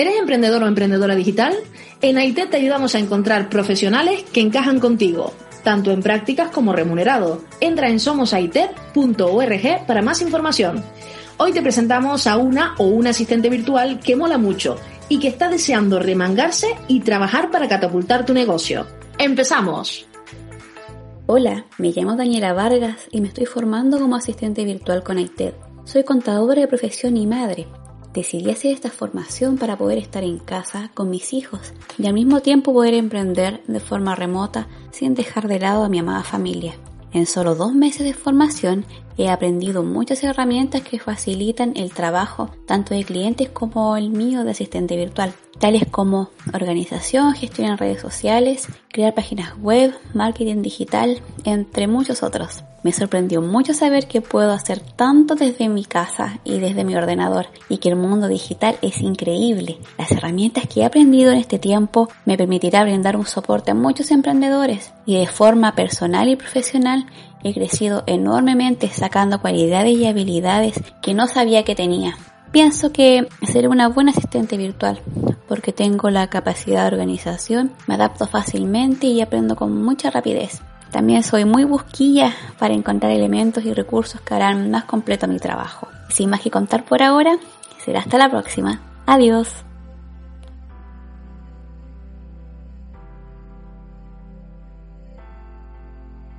¿Eres emprendedor o emprendedora digital? En AITED te ayudamos a encontrar profesionales que encajan contigo, tanto en prácticas como remunerado. Entra en somosaited.org para más información. Hoy te presentamos a una o un asistente virtual que mola mucho y que está deseando remangarse y trabajar para catapultar tu negocio. ¡Empezamos! Hola, me llamo Daniela Vargas y me estoy formando como asistente virtual con AITED. Soy contadora de profesión y madre Decidí hacer esta formación para poder estar en casa con mis hijos y al mismo tiempo poder emprender de forma remota sin dejar de lado a mi amada familia. En solo dos meses de formación he aprendido muchas herramientas que facilitan el trabajo tanto de clientes como el mío de asistente virtual, tales como organización, gestión en redes sociales, crear páginas web, marketing digital, entre muchos otros. Me sorprendió mucho saber que puedo hacer tanto desde mi casa y desde mi ordenador y que el mundo digital es increíble. Las herramientas que he aprendido en este tiempo me permitirá brindar un soporte a muchos emprendedores y de forma personal y profesional he crecido enormemente sacando cualidades y habilidades que no sabía que tenía. Pienso que seré una buena asistente virtual porque tengo la capacidad de organización, me adapto fácilmente y aprendo con mucha rapidez. También soy muy busquilla para encontrar elementos y recursos que harán más completo mi trabajo. Sin más que contar por ahora, será hasta la próxima. Adiós.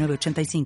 85